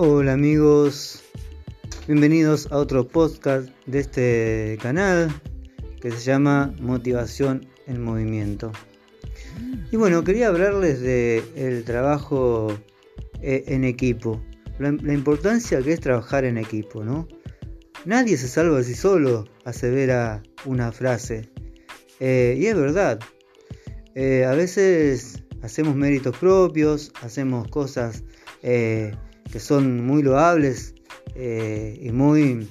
Hola amigos, bienvenidos a otro podcast de este canal que se llama Motivación en Movimiento. Y bueno, quería hablarles de el trabajo eh, en equipo, la, importancia que es trabajar en equipo, ¿no? Nadie se salva así solo, asevera una frase. Eh, y es verdad, eh, a veces hacemos méritos propios, hacemos cosas que son muy loables eh, y muy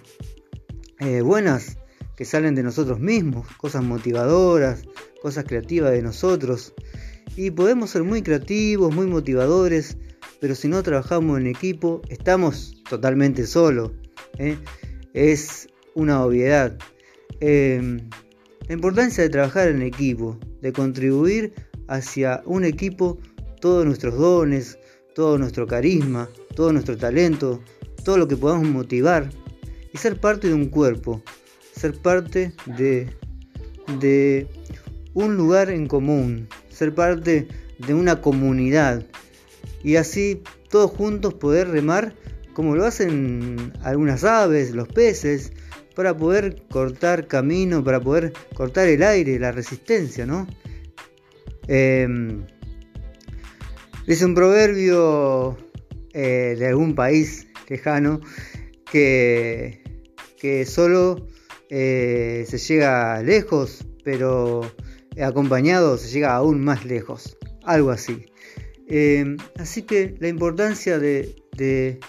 eh, buenas que salen de nosotros mismos, cosas motivadoras, cosas creativas de nosotros. Y podemos ser muy creativos, muy motivadores, pero si no trabajamos en equipo, estamos totalmente solos. ¿eh? Es una obviedad. la importancia de trabajar en equipo, de contribuir hacia un equipo todos nuestros dones, todo nuestro carisma, todo nuestro talento, todo lo que podamos motivar y ser parte de un cuerpo, ser parte de, un lugar en común, ser parte de una comunidad y así todos juntos poder remar como lo hacen algunas aves, los peces, para poder cortar camino, para poder cortar el aire, la resistencia, ¿no? Em, dice un proverbio eh, de algún país lejano que, que solo eh, se llega lejos, pero acompañado se llega aún más lejos, algo así. Eh, así que la importancia de, de,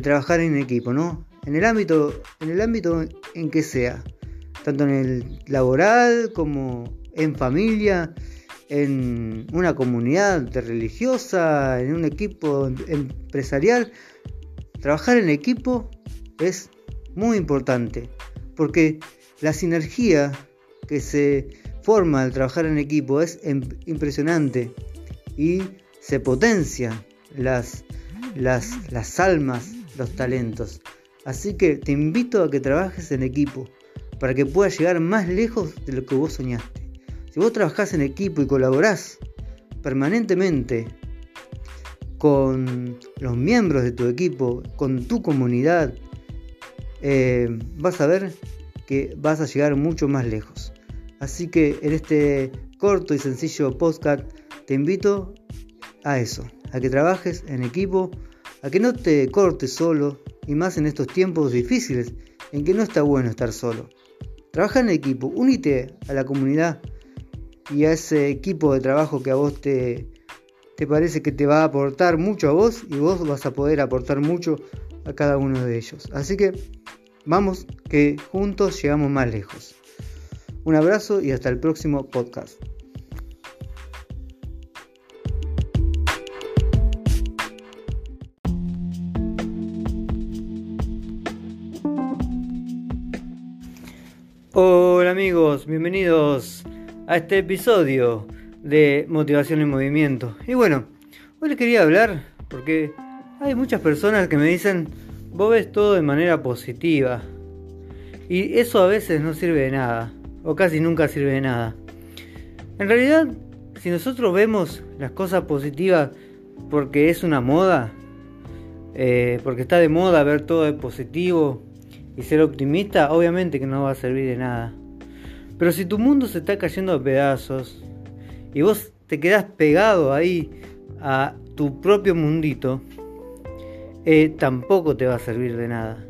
trabajar en equipo, ¿no? En el ámbito, en el ámbito en que sea, tanto en el laboral como en familia, en una comunidad religiosa, en un equipo empresarial, trabajar en equipo es muy importante, porque la sinergia que se forma al trabajar en equipo es impresionante y se potencia las, las, las almas, los talentos. Así que te invito a que trabajes en equipo para que puedas llegar más lejos de lo que vos soñaste. Si vos trabajás en equipo y colaborás permanentemente con los miembros de tu equipo, con tu comunidad, eh, vas a ver que vas a llegar mucho más lejos. Así que en este corto y sencillo podcast te invito a eso, a que trabajes en equipo, a que no te cortes solo y más en estos tiempos difíciles en que no está bueno estar solo. Trabaja en equipo, únete a la comunidad y a ese equipo de trabajo que a vos te, te parece que te va a aportar mucho a vos y vos vas a poder aportar mucho a cada uno de ellos. Así que vamos que juntos llegamos más lejos. Un abrazo y hasta el próximo podcast. Hola amigos, bienvenidos a este episodio de Motivación en Movimiento. Y bueno, hoy les quería hablar porque hay muchas personas que me dicen, vos ves todo de manera positiva. Y eso a veces no sirve de nada, o casi nunca sirve de nada. En realidad, si nosotros vemos las cosas positivas porque es una moda, eh, porque está de moda ver todo de positivo y ser optimista, obviamente que no va a servir de nada. Pero si tu mundo se está cayendo a pedazos y vos te quedás pegado ahí a tu propio mundito, eh, tampoco te va a servir de nada.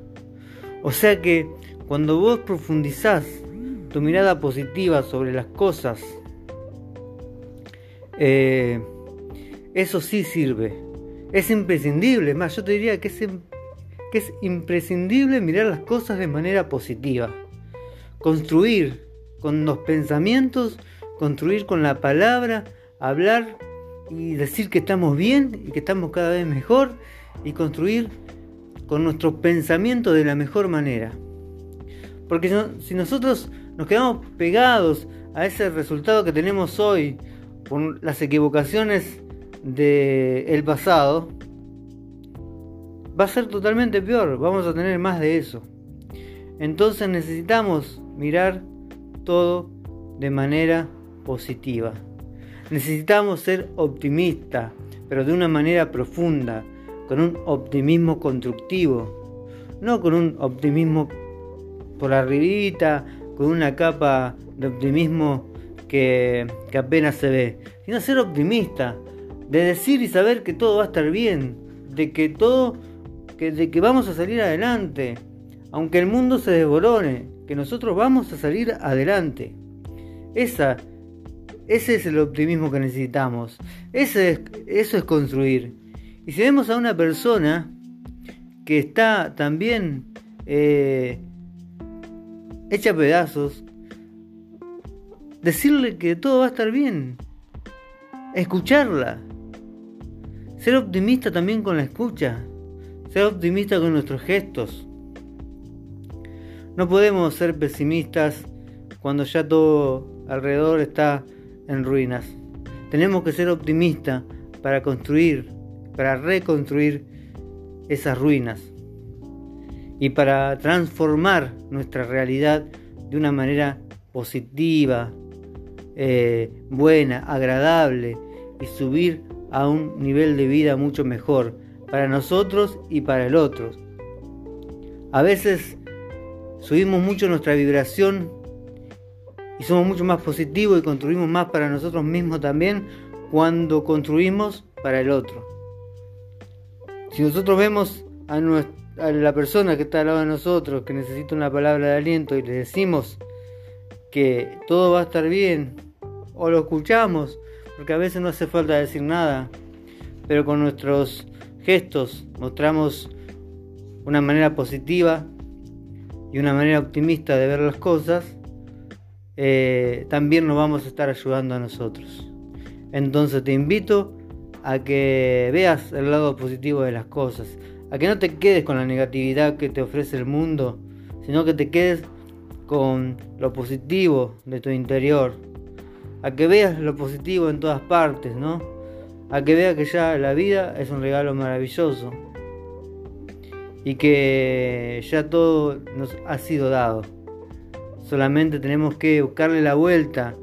O sea que cuando vos profundizás tu mirada positiva sobre las cosas, eh, eso sí sirve. Es imprescindible, más yo te diría que es, que es imprescindible mirar las cosas de manera positiva. Construir con los pensamientos, construir con la palabra, hablar y decir que estamos bien y que estamos cada vez mejor y construir con nuestros pensamientos de la mejor manera. Porque si nosotros nos quedamos pegados a ese resultado que tenemos hoy por las equivocaciones del pasado, va a ser totalmente peor, vamos a tener más de eso. Entonces necesitamos mirar todo de manera positiva. Necesitamos ser optimistas, pero de una manera profunda, con un optimismo constructivo, no con un optimismo por arribita, con una capa de optimismo que, apenas se ve, sino ser optimista, de decir y saber que todo va a estar bien, de que todo, que, de que vamos a salir adelante, aunque el mundo se desborone, que nosotros vamos a salir adelante. Esa, ese es el optimismo que necesitamos. Eso es construir. Y si vemos a una persona que está también eh, hecha pedazos, decirle que todo va a estar bien, escucharla, ser optimista también con la escucha, ser optimista con nuestros gestos. No podemos ser pesimistas cuando ya todo alrededor está en ruinas. Tenemos que ser optimistas para construir, para reconstruir esas ruinas y para transformar nuestra realidad de una manera positiva, eh, buena, agradable y subir a un nivel de vida mucho mejor para nosotros y para el otro. A veces subimos mucho nuestra vibración y somos mucho más positivos y construimos más para nosotros mismos también cuando construimos para el otro. Si nosotros vemos a, la persona que está al lado de nosotros que necesita una palabra de aliento y le decimos que todo va a estar bien, o lo escuchamos, porque a veces no hace falta decir nada, pero con nuestros gestos mostramos una manera positiva y una manera optimista de ver las cosas, eh, también nos vamos a estar ayudando a nosotros. Entonces te invito a que veas el lado positivo de las cosas, a que no te quedes con la negatividad que te ofrece el mundo, sino que te quedes con lo positivo de tu interior, a que veas lo positivo en todas partes, ¿no? A que veas que ya la vida es un regalo maravilloso y que ya todo nos ha sido dado. Solamente tenemos que buscarle la vuelta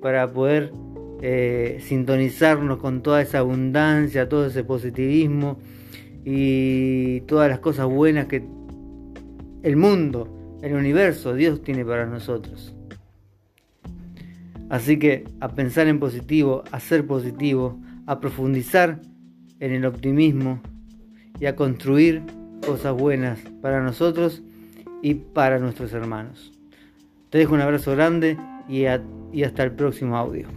para poder eh, sintonizarnos con toda esa abundancia, todo ese positivismo y todas las cosas buenas que el mundo, el universo, Dios tiene para nosotros. Así que a pensar en positivo, a ser positivo, a profundizar en el optimismo y a construir cosas buenas para nosotros y para nuestros hermanos. Te dejo un abrazo grande y, hasta el próximo audio.